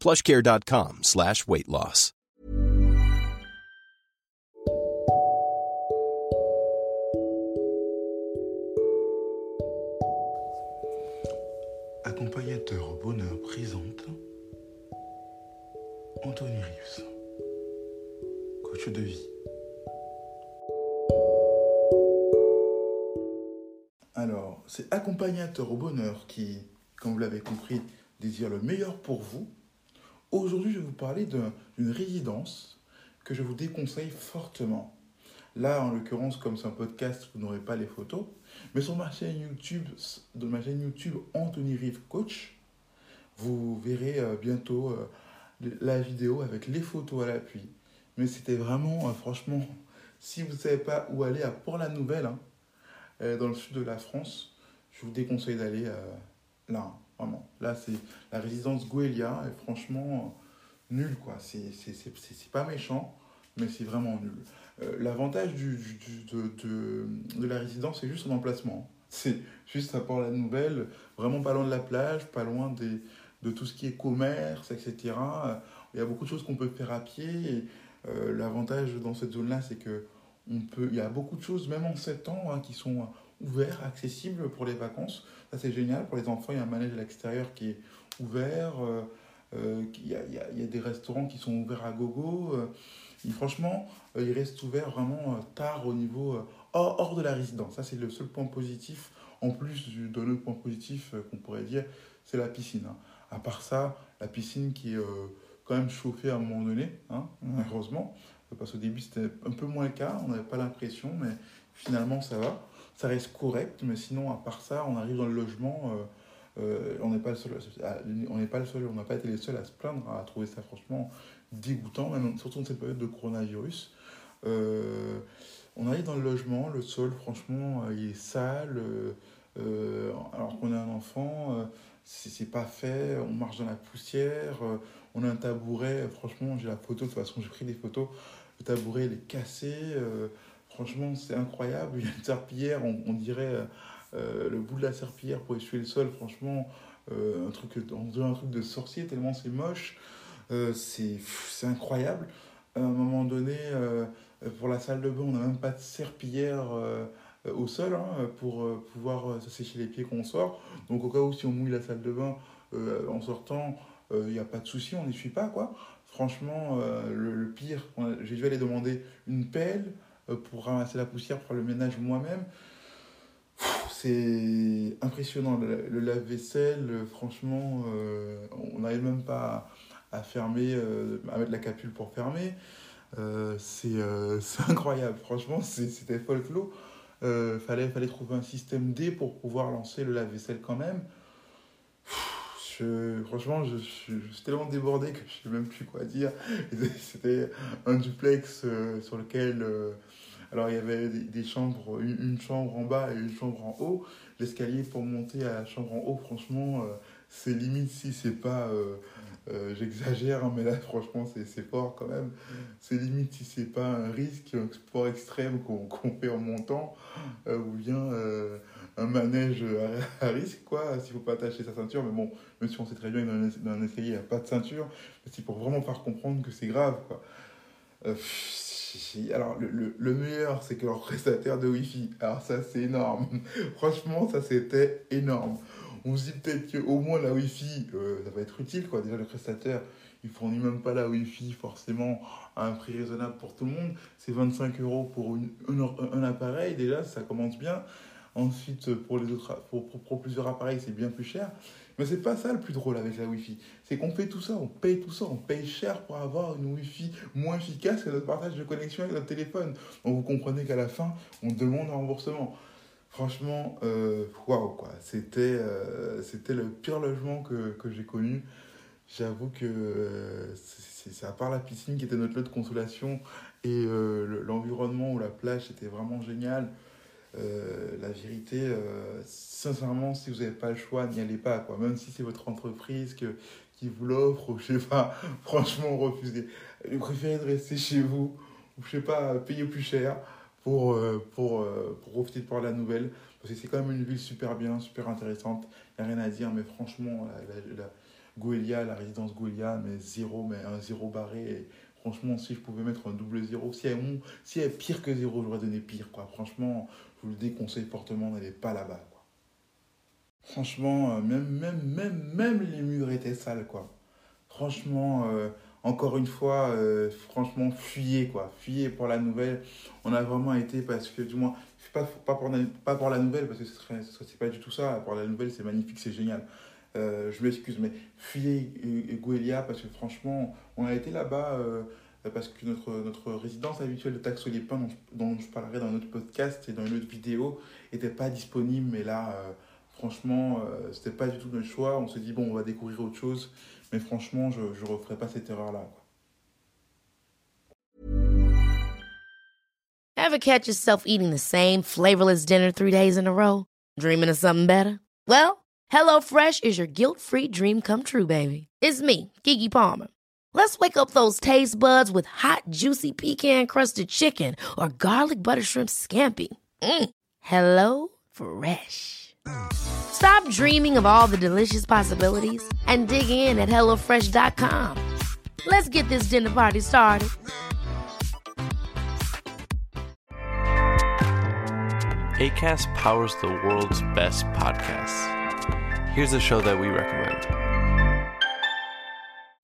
plushcare.com slash weight loss. Accompagnateur au bonheur présente Anthony Rives, coach de vie. Alors, c'est Accompagnateur au bonheur qui, comme vous l'avez compris, désire le meilleur pour vous. Aujourd'hui, je vais vous parler d'un- d'une résidence que je vous déconseille fortement. Là, en l'occurrence, comme c'est un podcast, vous n'aurez pas les photos. Mais sur ma chaîne YouTube, ma chaîne YouTube Anthony Rive Coach, vous verrez euh, bientôt euh, la vidéo avec les photos à l'appui. Mais c'était vraiment, euh, franchement, si vous ne savez pas où aller à Port-la-Nouvelle, hein, dans le sud de la France, je vous déconseille d'aller là, hein, vraiment. Là, c'est la résidence Goelia, et franchement, euh, nul, quoi. C'est pas méchant, mais c'est vraiment nul. Euh, L'avantage du, de, de, de la résidence, c'est juste son emplacement. C'est juste à Port-la-Nouvelle, vraiment pas loin de la plage, pas loin des, de tout ce qui est commerce, etc. Il y a beaucoup de choses qu'on peut faire à pied. Euh, L'avantage dans cette zone-là, c'est que on peut, il y a beaucoup de choses, même en 7 ans, hein, qui sont ouverts, accessibles pour les vacances. Ça, c'est génial. Pour les enfants, il y a un manège à l'extérieur qui est ouvert. euh, euh, il, y a, y a- des restaurants qui sont ouverts à gogo. euh, et franchement, ils restent ouverts vraiment tard au niveau hors, hors de la résidence. Ça, c'est le seul point positif. En plus du- d'un autre point positif qu'on pourrait dire, c'est la piscine. hein. À part ça, la piscine qui est quand même chauffée à un moment donné, hein, heureusement. Parce qu'au début, c'était un peu moins le cas. On n'avait pas l'impression, mais finalement, ça va. Ça reste correct, mais sinon, à part ça, on arrive dans le logement. euh, euh, on n'est pas le seul, on n'est pas le seul, on n'a pas été les seuls à se plaindre, à trouver ça franchement dégoûtant, même surtout dans cette période de coronavirus. Euh, on arrive dans le logement, le sol, franchement, il est sale. alors qu'on est un enfant, c'est pas fait, on marche dans la poussière, on a un tabouret, franchement, j'ai la photo, de toute façon, j'ai pris des photos, le tabouret, il est cassé, franchement, c'est incroyable, une serpillière, on, dirait euh, euh, le bout de la serpillière pour essuyer le sol, franchement, euh, un truc, on dirait un truc de sorcier, tellement c'est moche, c'est incroyable. À un moment donné, pour la salle de bain, on n'a même pas de serpillière au sol hein, pour pouvoir se sécher les pieds quand on sort. Donc au cas où si on mouille la salle de bain en sortant, il n'y a pas de souci, on n'essuie pas quoi. Franchement, le, pire, j'ai dû aller demander une pelle pour ramasser la poussière, pour le ménage moi-même. C'est impressionnant, le, le lave-vaisselle, euh, franchement, euh, on n'arrive même pas à, fermer, euh, à mettre la capule pour fermer. Euh, c'est euh, incroyable, franchement, c'était folklore. Euh, fallait, fallait trouver un système D pour pouvoir lancer le lave-vaisselle quand même. Franchement, je, suis tellement débordé que je sais même plus quoi dire. C'était un duplex euh, sur lequel, euh, alors il y avait des, chambres, une, une chambre en bas et une chambre en haut. L'escalier pour monter à la chambre en haut, franchement, euh, c'est limite si c'est pas, euh, j'exagère, hein, mais là franchement c'est fort quand même. C'est limite si c'est pas un risque, un sport extrême qu'on fait en montant, euh, ou bien euh, un manège à, risque, quoi, s'il faut pas attacher sa ceinture. Mais bon, même si on sait très bien que dans un, escalier, il n'y a pas de ceinture, c'est pour vraiment faire comprendre que c'est grave, alors, le, le, le meilleur, c'est que leur prestataire de Wi-Fi. Alors, ça, c'est énorme. Franchement, ça, c'était énorme. On se dit peut-être qu'au moins la Wi-Fi, euh, ça va être utile, quoi. Déjà, le prestataire, il fournit même pas la Wi-Fi forcément à un prix raisonnable pour tout le monde. C'est 25 euros pour un, appareil, déjà, ça commence bien. Ensuite, pour, les autres, pour, pour, plusieurs appareils, c'est bien plus cher. Mais c'est pas ça le plus drôle avec la Wi-Fi. C'est qu'on fait tout ça, on paye tout ça, on paye cher pour avoir une Wi-Fi moins efficace que notre partage de connexion avec notre téléphone. Donc vous comprenez qu'à la fin, on demande un remboursement. Franchement, euh, waouh, quoi. C'était euh, c'était le pire logement que, j'ai connu. J'avoue que euh, c'est à part la piscine qui était notre lieu de consolation et l'environnement ou la plage était vraiment génial. la vérité, sincèrement, si vous n'avez pas le choix, n'y allez pas. Quoi. Même si c'est votre entreprise qui vous l'offre, ou je sais pas, franchement, refusez. Préférez rester chez vous, ou je sais pas, payer plus cher pour, euh, pour, euh, pour profiter de voir la nouvelle. Parce que c'est quand même une ville super bien, super intéressante. Il n'y a rien à dire, mais franchement, la, la, résidence Gouelia, mais zéro, mais un zéro barré. franchement, si je pouvais mettre un double zéro, si elle, est, si elle est pire que zéro, j'aurais donné pire. Quoi. Franchement, je vous le déconseille fortement, n'allez pas là-bas. Franchement, euh, même, même, même, même les murs étaient sales. Quoi. Franchement, encore une fois, euh, franchement, fuyez, quoi. Fuyez pour la nouvelle. On a vraiment été parce que, du moins, pas, pas, pour, pas pour la nouvelle, parce que ce serait, c'est pas du tout ça. Pour la nouvelle, c'est magnifique, c'est génial. Euh, je m'excuse, mais fuyez Gouelia parce que franchement, on a été là-bas euh, parce que notre, notre résidence habituelle de Taxo dont, dont, je parlerai dans notre podcast et dans une autre vidéo, n'était pas disponible. Mais là, franchement, c'était pas du tout notre choix. On s'est dit, bon, on va découvrir autre chose. Mais franchement, je ne referai pas cette erreur-là. Ever catch yourself eating the same flavorless dinner three days in a row? Dreaming of something better? Well, HelloFresh is your guilt-free dream come true, baby. It's me, Kiki Palmer. Let's wake up those taste buds with hot, juicy pecan-crusted chicken or garlic butter shrimp scampi. Mm. Hello Fresh. Stop dreaming of all the delicious possibilities and dig in at HelloFresh.com. Let's get this dinner party started. ACAST powers the world's best podcasts. Here's a show that we recommend.